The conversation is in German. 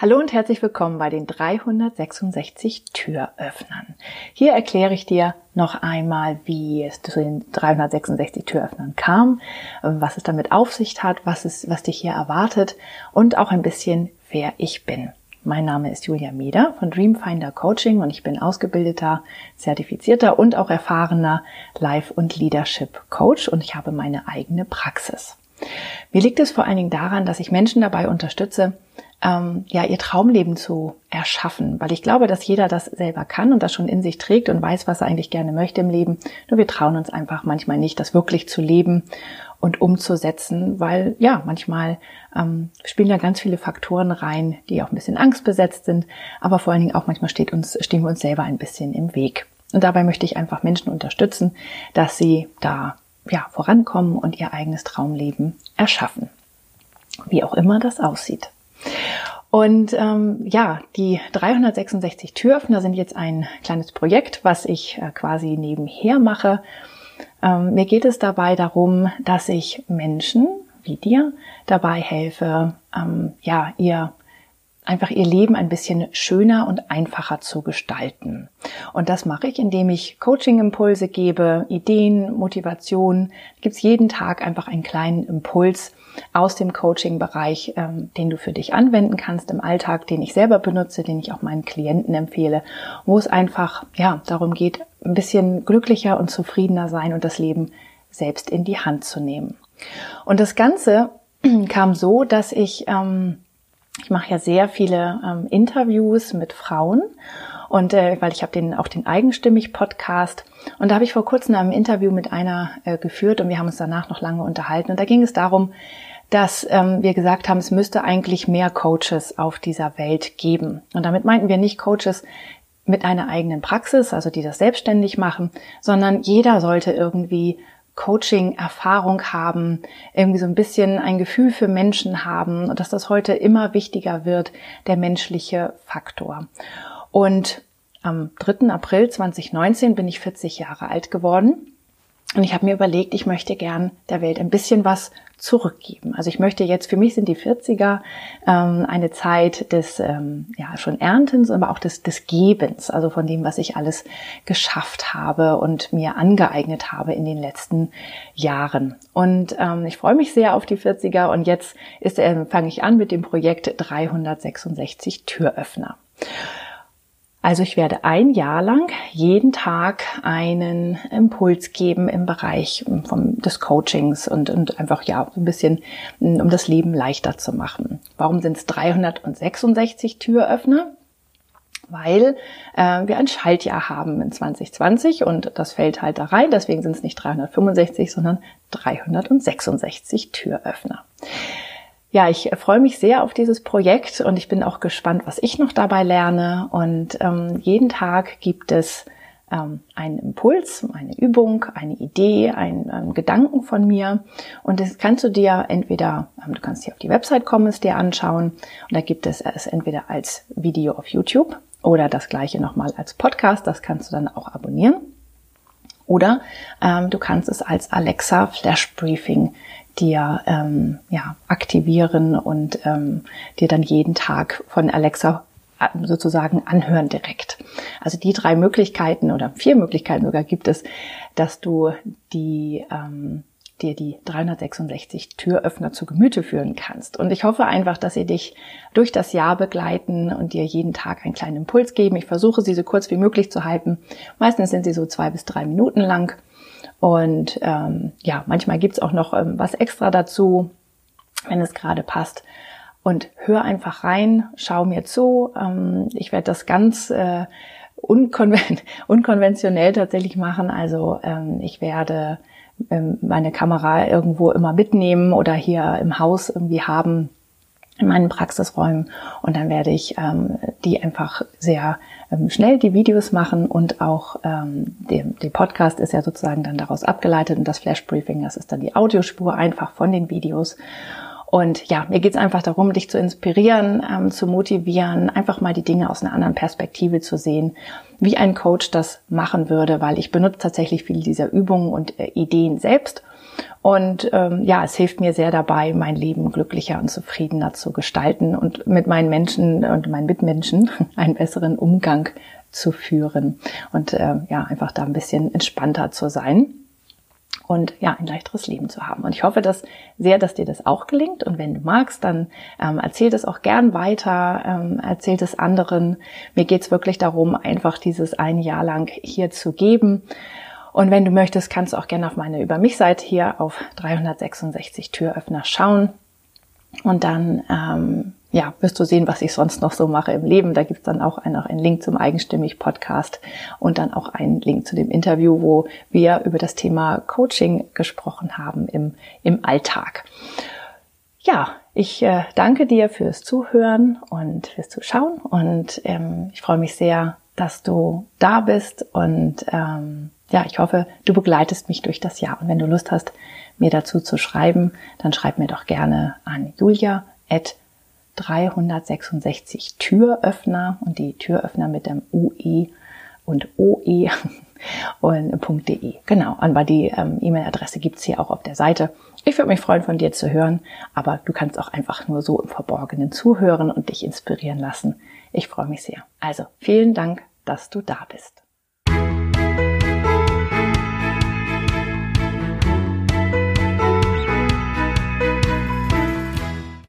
Hallo und herzlich willkommen bei den 366 Türöffnern. Hier erkläre ich dir noch einmal, wie es zu den 366 Türöffnern kam, was es damit auf sich hat, was, es, was dich hier erwartet und auch ein bisschen, wer ich bin. Mein Name ist Julia Mieder von Dreamfinder Coaching und ich bin ausgebildeter, zertifizierter und auch erfahrener Life- und Leadership Coach und ich habe meine eigene Praxis. Mir liegt es vor allen Dingen daran, dass ich Menschen dabei unterstütze, ähm, ja, ihr Traumleben zu erschaffen, weil ich glaube, dass jeder das selber kann und das schon in sich trägt und weiß, was er eigentlich gerne möchte im Leben. Nur wir trauen uns einfach manchmal nicht, das wirklich zu leben und umzusetzen, weil ja, manchmal ähm, spielen da ganz viele Faktoren rein, die auch ein bisschen angstbesetzt sind, aber vor allen Dingen auch manchmal steht uns, stehen wir uns selber ein bisschen im Weg. Und dabei möchte ich einfach Menschen unterstützen, dass sie da ja, vorankommen und ihr eigenes Traumleben erschaffen. Wie auch immer das aussieht. Und ähm, ja, die 366 Türöffner sind jetzt ein kleines Projekt, was ich äh, quasi nebenher mache. Ähm, mir geht es dabei darum, dass ich Menschen wie dir dabei helfe, ähm, ja, ihr einfach ihr Leben ein bisschen schöner und einfacher zu gestalten. Und das mache ich, indem ich Coaching-Impulse gebe, Ideen, Motivation. Gibt es jeden Tag einfach einen kleinen Impuls aus dem Coaching-Bereich, ähm, den du für dich anwenden kannst im Alltag, den ich selber benutze, den ich auch meinen Klienten empfehle, wo es einfach ja darum geht, ein bisschen glücklicher und zufriedener sein und das Leben selbst in die Hand zu nehmen. Und das Ganze kam so, dass ich ähm, ich mache ja sehr viele ähm, Interviews mit Frauen. Und äh, weil ich habe den auch den eigenstimmig Podcast. Und da habe ich vor kurzem ein Interview mit einer äh, geführt und wir haben uns danach noch lange unterhalten. Und da ging es darum, dass ähm, wir gesagt haben, es müsste eigentlich mehr Coaches auf dieser Welt geben. Und damit meinten wir nicht Coaches mit einer eigenen Praxis, also die das selbstständig machen, sondern jeder sollte irgendwie Coaching-Erfahrung haben, irgendwie so ein bisschen ein Gefühl für Menschen haben und dass das heute immer wichtiger wird, der menschliche Faktor. Und am 3. April 2019 bin ich 40 Jahre alt geworden und ich habe mir überlegt, ich möchte gern der Welt ein bisschen was zurückgeben. Also ich möchte jetzt, für mich sind die 40er ähm, eine Zeit des ähm, ja schon Erntens, aber auch des, des Gebens, also von dem, was ich alles geschafft habe und mir angeeignet habe in den letzten Jahren. Und ähm, ich freue mich sehr auf die 40er und jetzt ist, äh, fange ich an mit dem Projekt 366 Türöffner. Also ich werde ein Jahr lang jeden Tag einen Impuls geben im Bereich ähm, vom, des Coachings und, und einfach ja ein bisschen, mm, um das Leben leichter zu machen. Warum sind es 366 Türöffner? Weil äh, wir ein Schaltjahr haben in 2020 und das fällt halt da rein. Deswegen sind es nicht 365, sondern 366 Türöffner. Ja, ich freue mich sehr auf dieses Projekt und ich bin auch gespannt, was ich noch dabei lerne. Und ähm, jeden Tag gibt es ähm, einen Impuls, eine Übung, eine Idee, einen, einen Gedanken von mir. Und das kannst du dir entweder, ähm, du kannst hier auf die Website kommen, es dir anschauen. Und da gibt es es entweder als Video auf YouTube oder das gleiche nochmal als Podcast. Das kannst du dann auch abonnieren. Oder ähm, du kannst es als Alexa Flash Briefing dir ähm, ja, aktivieren und ähm, dir dann jeden Tag von Alexa äh, sozusagen anhören direkt. Also die drei Möglichkeiten oder vier Möglichkeiten sogar gibt es, dass du die ähm, dir die 366 Türöffner zu Gemüte führen kannst. Und ich hoffe einfach, dass sie dich durch das Jahr begleiten und dir jeden Tag einen kleinen Impuls geben. Ich versuche sie so kurz wie möglich zu halten. Meistens sind sie so zwei bis drei Minuten lang. Und ähm, ja, manchmal gibt's auch noch ähm, was extra dazu, wenn es gerade passt. Und hör einfach rein, schau mir zu. Ähm, ich werde das ganz äh, unkonven unkonventionell tatsächlich machen. Also ähm, ich werde ähm, meine Kamera irgendwo immer mitnehmen oder hier im Haus irgendwie haben in meinen Praxisräumen und dann werde ich ähm, die einfach sehr ähm, schnell die Videos machen und auch ähm, der, Podcast ist ja sozusagen dann daraus abgeleitet und das Flash Briefing, das ist dann die Audiospur einfach von den Videos. Und ja, mir geht's einfach darum, dich zu inspirieren, ähm, zu motivieren, einfach mal die Dinge aus einer anderen Perspektive zu sehen, wie ein Coach das machen würde, weil ich benutze tatsächlich viele dieser Übungen und äh, Ideen selbst Und ähm, ja, es hilft mir sehr dabei, mein Leben glücklicher und zufriedener zu gestalten und mit meinen Menschen und meinen Mitmenschen einen besseren Umgang zu führen und äh, ja, einfach da ein bisschen entspannter zu sein und ja, ein leichteres Leben zu haben. Und ich hoffe dass sehr, dass dir das auch gelingt. Und wenn du magst, dann ähm, erzähl das auch gern weiter, ähm, erzähl das anderen. Mir geht's wirklich darum, einfach dieses ein Jahr lang hier zu geben. Und wenn du möchtest, kannst du auch gerne auf meine Über mich Seite hier auf 366 Türöffner schauen. Und dann ähm, ja, wirst du sehen, was ich sonst noch so mache im Leben. Da gibt's dann auch einen, auch einen Link zum Eigenstimmig-Podcast und dann auch einen Link zu dem Interview, wo wir über das Thema Coaching gesprochen haben im, im Alltag. Ja, ich äh, danke dir fürs Zuhören und fürs Zuschauen und ähm, ich freue mich sehr, dass du da bist und ähm, ja, ich hoffe, du begleitest mich durch das Jahr. Und wenn du Lust hast, mir dazu zu schreiben, dann schreib mir doch gerne an julia@ 366 Türöffner und die Türöffner mit dem UE und OE und .de. Genau, aber die ähm, E-Mail-Adresse gibt's hier auch auf der Seite. Ich würde mich freuen, von dir zu hören, aber du kannst auch einfach nur so im Verborgenen zuhören und dich inspirieren lassen. Ich freue mich sehr. Also, vielen Dank, dass du da bist.